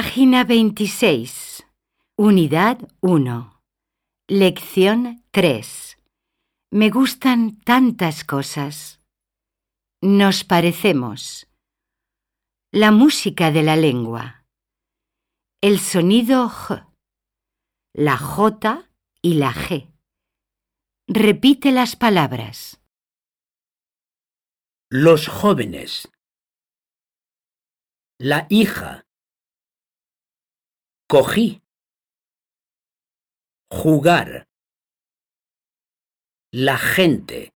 Página 26. Unidad 1. Lección 3. Me gustan tantas cosas. Nos parecemos. La música de la lengua. El sonido J. La J y la G. Repite las palabras. Los jóvenes. La hija. Cogí. Jugar. La gente.